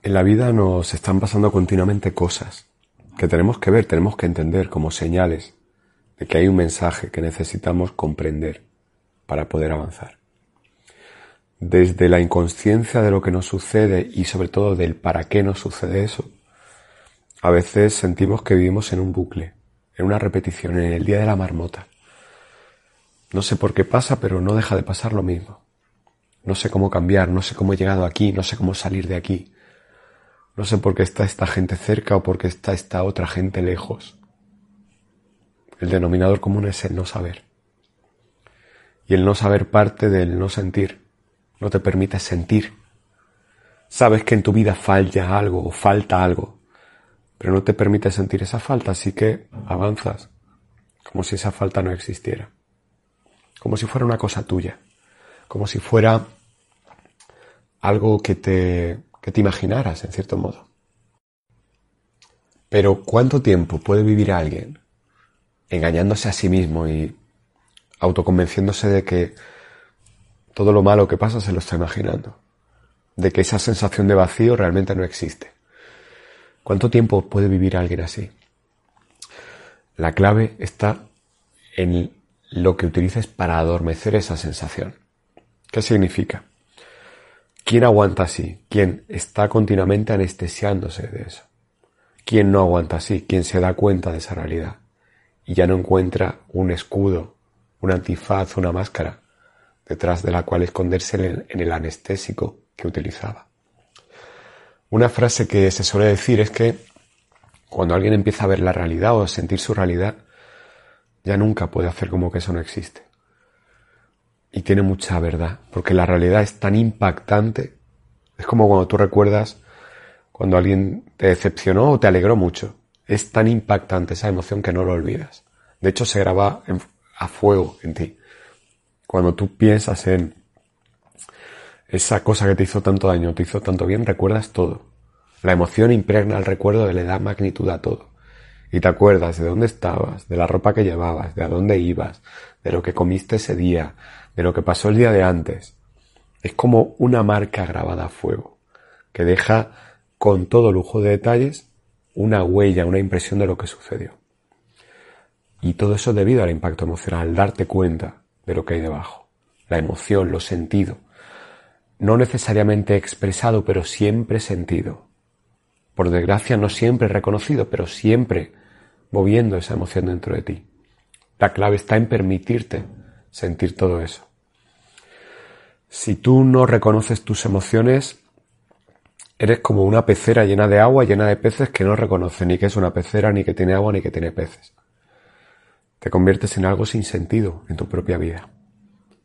En la vida nos están pasando continuamente cosas que tenemos que ver, tenemos que entender como señales de que hay un mensaje que necesitamos comprender para poder avanzar. Desde la inconsciencia de lo que nos sucede y sobre todo del para qué nos sucede eso, a veces sentimos que vivimos en un bucle, en una repetición, en el día de la marmota. No sé por qué pasa, pero no deja de pasar lo mismo. No sé cómo cambiar, no sé cómo he llegado aquí, no sé cómo salir de aquí. No sé por qué está esta gente cerca o por qué está esta otra gente lejos. El denominador común es el no saber. Y el no saber parte del no sentir. No te permite sentir. Sabes que en tu vida falla algo o falta algo, pero no te permite sentir esa falta, así que avanzas como si esa falta no existiera. Como si fuera una cosa tuya. Como si fuera algo que te que te imaginaras, en cierto modo. Pero ¿cuánto tiempo puede vivir alguien engañándose a sí mismo y autoconvenciéndose de que todo lo malo que pasa se lo está imaginando? De que esa sensación de vacío realmente no existe. ¿Cuánto tiempo puede vivir alguien así? La clave está en lo que utilices para adormecer esa sensación. ¿Qué significa? ¿Quién aguanta así? ¿Quién está continuamente anestesiándose de eso? ¿Quién no aguanta así? ¿Quién se da cuenta de esa realidad? Y ya no encuentra un escudo, un antifaz, una máscara, detrás de la cual esconderse en el anestésico que utilizaba. Una frase que se suele decir es que cuando alguien empieza a ver la realidad o a sentir su realidad, ya nunca puede hacer como que eso no existe. Y tiene mucha verdad, porque la realidad es tan impactante. Es como cuando tú recuerdas cuando alguien te decepcionó o te alegró mucho. Es tan impactante esa emoción que no lo olvidas. De hecho, se graba a fuego en ti. Cuando tú piensas en esa cosa que te hizo tanto daño, te hizo tanto bien, recuerdas todo. La emoción impregna el recuerdo, le da magnitud a todo. Y te acuerdas de dónde estabas, de la ropa que llevabas, de a dónde ibas, de lo que comiste ese día, de lo que pasó el día de antes. Es como una marca grabada a fuego, que deja con todo lujo de detalles una huella, una impresión de lo que sucedió. Y todo eso debido al impacto emocional, darte cuenta de lo que hay debajo. La emoción, lo sentido. No necesariamente expresado, pero siempre sentido. Por desgracia, no siempre reconocido, pero siempre moviendo esa emoción dentro de ti. La clave está en permitirte sentir todo eso. Si tú no reconoces tus emociones, eres como una pecera llena de agua, llena de peces que no reconoce ni que es una pecera, ni que tiene agua, ni que tiene peces. Te conviertes en algo sin sentido en tu propia vida.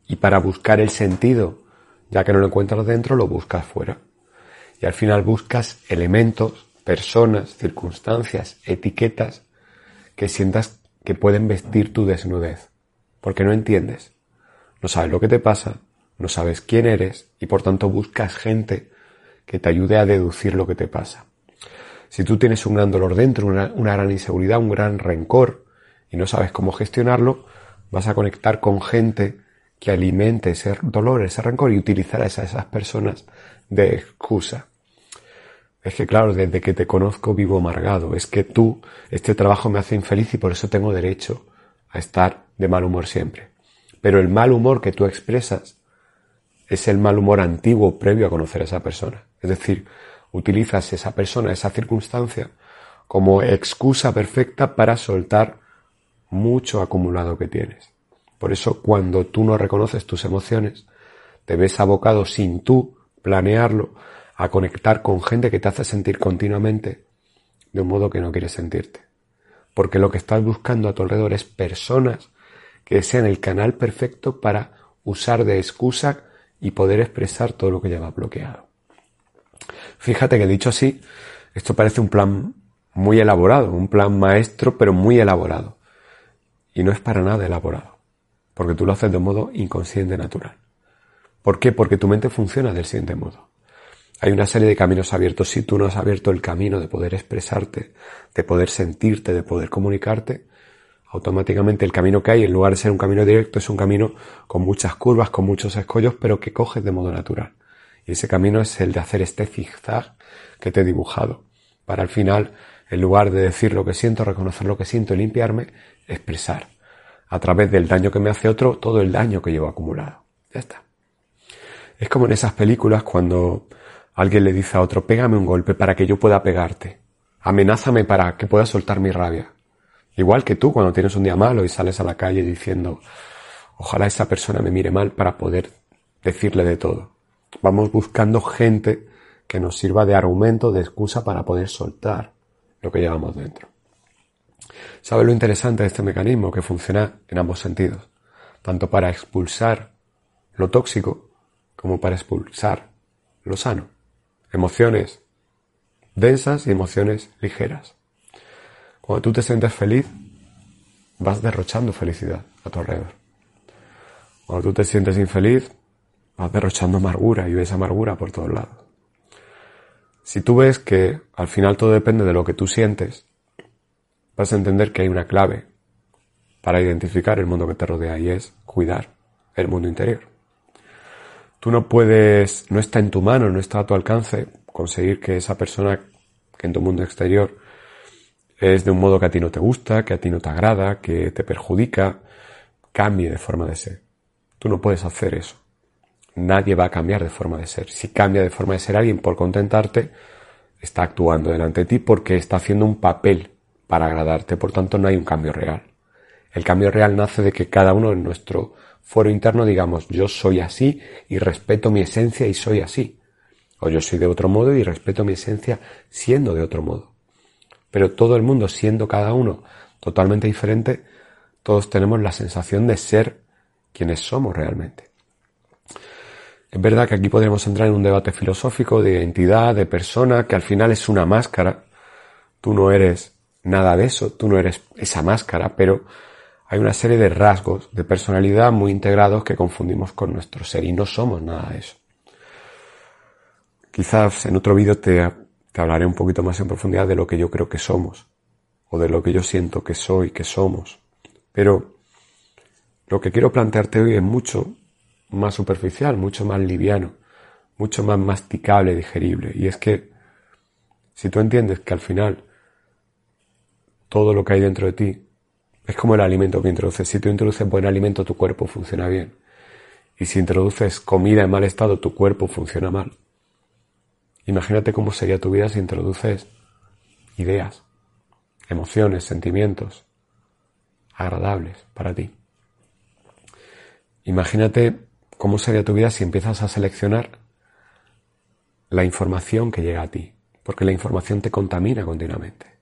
Y para buscar el sentido, ya que no lo encuentras dentro, lo buscas fuera. Y al final buscas elementos, personas, circunstancias, etiquetas que sientas que pueden vestir tu desnudez. Porque no entiendes. No sabes lo que te pasa, no sabes quién eres y por tanto buscas gente que te ayude a deducir lo que te pasa. Si tú tienes un gran dolor dentro, una, gran inseguridad, un gran rencor y no sabes cómo gestionarlo, vas a conectar con gente que alimente ese dolor, ese rencor y utilizar a esas personas de excusa. Es que claro, desde que te conozco vivo amargado. Es que tú, este trabajo me hace infeliz y por eso tengo derecho a estar de mal humor siempre. Pero el mal humor que tú expresas es el mal humor antiguo previo a conocer a esa persona. Es decir, utilizas esa persona, esa circunstancia, como excusa perfecta para soltar mucho acumulado que tienes. Por eso cuando tú no reconoces tus emociones, te ves abocado sin tú planearlo a conectar con gente que te hace sentir continuamente de un modo que no quieres sentirte. Porque lo que estás buscando a tu alrededor es personas que sean el canal perfecto para usar de excusa y poder expresar todo lo que lleva bloqueado. Fíjate que dicho así, esto parece un plan muy elaborado, un plan maestro, pero muy elaborado. Y no es para nada elaborado, porque tú lo haces de modo inconsciente natural. ¿Por qué? Porque tu mente funciona del siguiente modo. Hay una serie de caminos abiertos. Si tú no has abierto el camino de poder expresarte, de poder sentirte, de poder comunicarte, automáticamente el camino que hay, en lugar de ser un camino directo, es un camino con muchas curvas, con muchos escollos, pero que coges de modo natural. Y ese camino es el de hacer este zigzag que te he dibujado, para al final, en lugar de decir lo que siento, reconocer lo que siento y limpiarme, expresar a través del daño que me hace otro todo el daño que llevo acumulado. Ya está. Es como en esas películas cuando alguien le dice a otro, pégame un golpe para que yo pueda pegarte. Amenázame para que pueda soltar mi rabia. Igual que tú cuando tienes un día malo y sales a la calle diciendo, ojalá esa persona me mire mal para poder decirle de todo. Vamos buscando gente que nos sirva de argumento, de excusa para poder soltar lo que llevamos dentro. ¿Sabe lo interesante de este mecanismo? Que funciona en ambos sentidos, tanto para expulsar lo tóxico como para expulsar lo sano. Emociones densas y emociones ligeras. Cuando tú te sientes feliz, vas derrochando felicidad a tu alrededor. Cuando tú te sientes infeliz, vas derrochando amargura y ves amargura por todos lados. Si tú ves que al final todo depende de lo que tú sientes, vas a entender que hay una clave para identificar el mundo que te rodea y es cuidar el mundo interior. Tú no puedes, no está en tu mano, no está a tu alcance conseguir que esa persona que en tu mundo exterior es de un modo que a ti no te gusta, que a ti no te agrada, que te perjudica, cambie de forma de ser. Tú no puedes hacer eso. Nadie va a cambiar de forma de ser. Si cambia de forma de ser alguien por contentarte, está actuando delante de ti porque está haciendo un papel para agradarte. Por tanto, no hay un cambio real. El cambio real nace de que cada uno en nuestro foro interno digamos, yo soy así y respeto mi esencia y soy así. O yo soy de otro modo y respeto mi esencia siendo de otro modo pero todo el mundo siendo cada uno totalmente diferente, todos tenemos la sensación de ser quienes somos realmente. Es verdad que aquí podríamos entrar en un debate filosófico de identidad, de persona, que al final es una máscara. Tú no eres nada de eso, tú no eres esa máscara, pero hay una serie de rasgos de personalidad muy integrados que confundimos con nuestro ser y no somos nada de eso. Quizás en otro vídeo te hablaré un poquito más en profundidad de lo que yo creo que somos, o de lo que yo siento que soy, que somos. Pero lo que quiero plantearte hoy es mucho más superficial, mucho más liviano, mucho más masticable, digerible. Y es que si tú entiendes que al final todo lo que hay dentro de ti es como el alimento que introduces. Si tú introduces buen alimento, tu cuerpo funciona bien. Y si introduces comida en mal estado, tu cuerpo funciona mal. Imagínate cómo sería tu vida si introduces ideas, emociones, sentimientos agradables para ti. Imagínate cómo sería tu vida si empiezas a seleccionar la información que llega a ti, porque la información te contamina continuamente.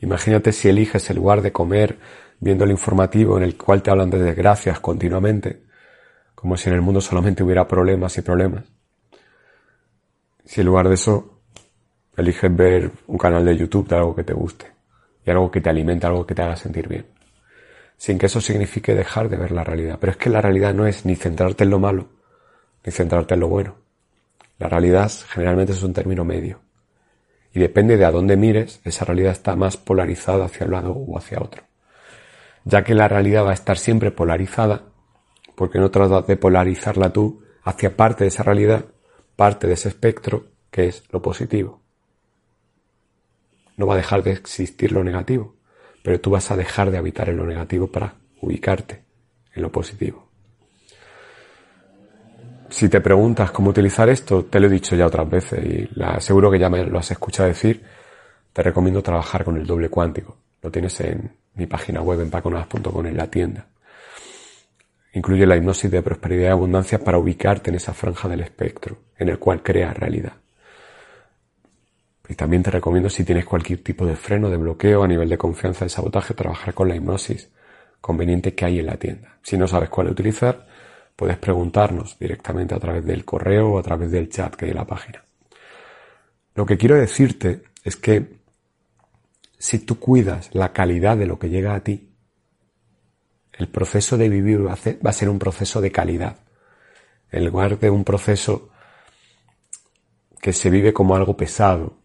Imagínate si eliges el lugar de comer viendo el informativo en el cual te hablan de desgracias continuamente, como si en el mundo solamente hubiera problemas y problemas. Si en lugar de eso eliges ver un canal de YouTube de algo que te guste y algo que te alimente, algo que te haga sentir bien. Sin que eso signifique dejar de ver la realidad. Pero es que la realidad no es ni centrarte en lo malo, ni centrarte en lo bueno. La realidad generalmente es un término medio. Y depende de a dónde mires, esa realidad está más polarizada hacia un lado o hacia otro. Ya que la realidad va a estar siempre polarizada, porque no tratas de polarizarla tú hacia parte de esa realidad, parte de ese espectro que es lo positivo. No va a dejar de existir lo negativo, pero tú vas a dejar de habitar en lo negativo para ubicarte en lo positivo. Si te preguntas cómo utilizar esto, te lo he dicho ya otras veces y la, seguro que ya me lo has escuchado decir, te recomiendo trabajar con el doble cuántico. Lo tienes en mi página web en paconadas.com en la tienda. Incluye la hipnosis de prosperidad y abundancia para ubicarte en esa franja del espectro en el cual creas realidad. Y también te recomiendo si tienes cualquier tipo de freno, de bloqueo a nivel de confianza, de sabotaje, trabajar con la hipnosis conveniente que hay en la tienda. Si no sabes cuál utilizar, puedes preguntarnos directamente a través del correo o a través del chat que hay en la página. Lo que quiero decirte es que si tú cuidas la calidad de lo que llega a ti, el proceso de vivir va a ser un proceso de calidad, en lugar de un proceso que se vive como algo pesado,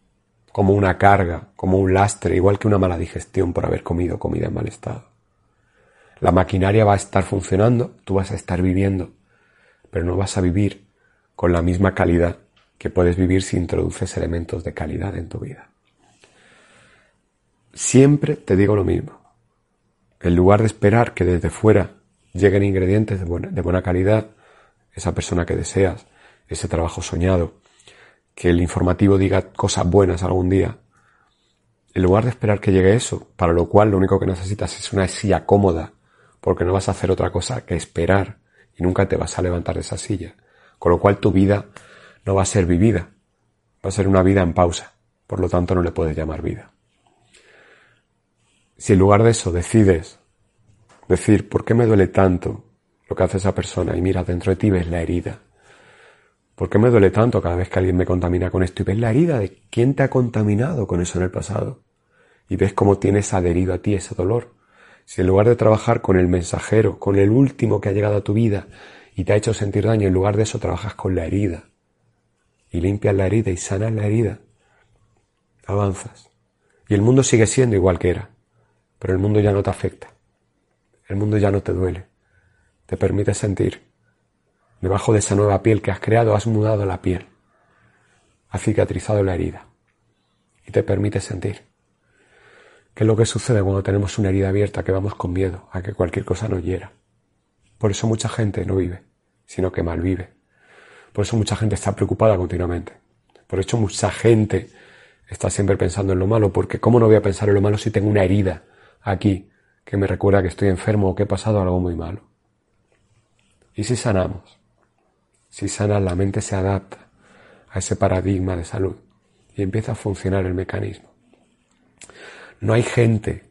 como una carga, como un lastre, igual que una mala digestión por haber comido comida en mal estado. La maquinaria va a estar funcionando, tú vas a estar viviendo, pero no vas a vivir con la misma calidad que puedes vivir si introduces elementos de calidad en tu vida. Siempre te digo lo mismo. En lugar de esperar que desde fuera lleguen ingredientes de buena, calidad, esa persona que deseas, ese trabajo soñado, que el informativo diga cosas buenas algún día, en lugar de esperar que llegue eso, para lo cual lo único que necesitas es una silla cómoda, porque no vas a hacer otra cosa que esperar y nunca te vas a levantar de esa silla, con lo cual tu vida no va a ser vivida, va a ser una vida en pausa, por lo tanto no le puedes llamar vida. Si en lugar de eso decides decir, ¿por qué me duele tanto lo que hace esa persona? Y mira, dentro de ti ves la herida, ¿Por qué me duele tanto cada vez que alguien me contamina con esto? Y ves la herida de quién te ha contaminado con eso en el pasado. Y ves cómo tienes adherido a ti ese dolor. Si en lugar de trabajar con el mensajero, con el último que ha llegado a tu vida y te ha hecho sentir daño, en lugar de eso trabajas con la herida. Y limpias la herida y sanas la herida. Avanzas. Y el mundo sigue siendo igual que era. Pero el mundo ya no te afecta. El mundo ya no te duele. Te permite sentir Debajo de esa nueva piel que has creado has mudado la piel, has cicatrizado la herida y te permite sentir. ¿Qué es lo que sucede cuando tenemos una herida abierta que vamos con miedo a que cualquier cosa nos hiera? Por eso mucha gente no vive, sino que malvive. Por eso mucha gente está preocupada continuamente. Por eso mucha gente está siempre pensando en lo malo, porque ¿cómo no voy a pensar en lo malo si tengo una herida aquí que me recuerda que estoy enfermo o que he pasado algo muy malo? ¿Y si sanamos? Si sanas, la mente se adapta a ese paradigma de salud y empieza a funcionar el mecanismo. No hay gente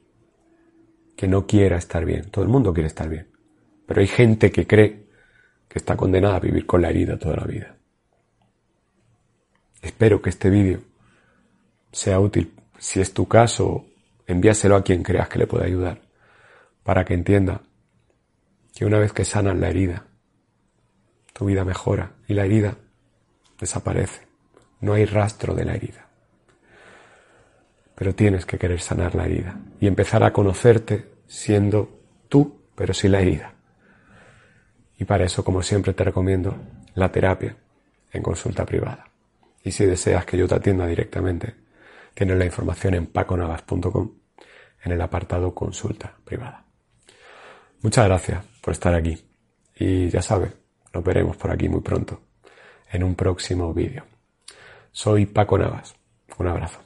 que no quiera estar bien, todo el mundo quiere estar bien, pero hay gente que cree que está condenada a vivir con la herida toda la vida. Espero que este vídeo sea útil. Si es tu caso, envíaselo a quien creas que le pueda ayudar, para que entienda que una vez que sanas la herida, tu vida mejora y la herida desaparece. No hay rastro de la herida. Pero tienes que querer sanar la herida y empezar a conocerte siendo tú, pero sin la herida. Y para eso, como siempre, te recomiendo la terapia en consulta privada. Y si deseas que yo te atienda directamente, tienes la información en paconavas.com en el apartado consulta privada. Muchas gracias por estar aquí. Y ya sabes, nos veremos por aquí muy pronto en un próximo vídeo. Soy Paco Navas. Un abrazo.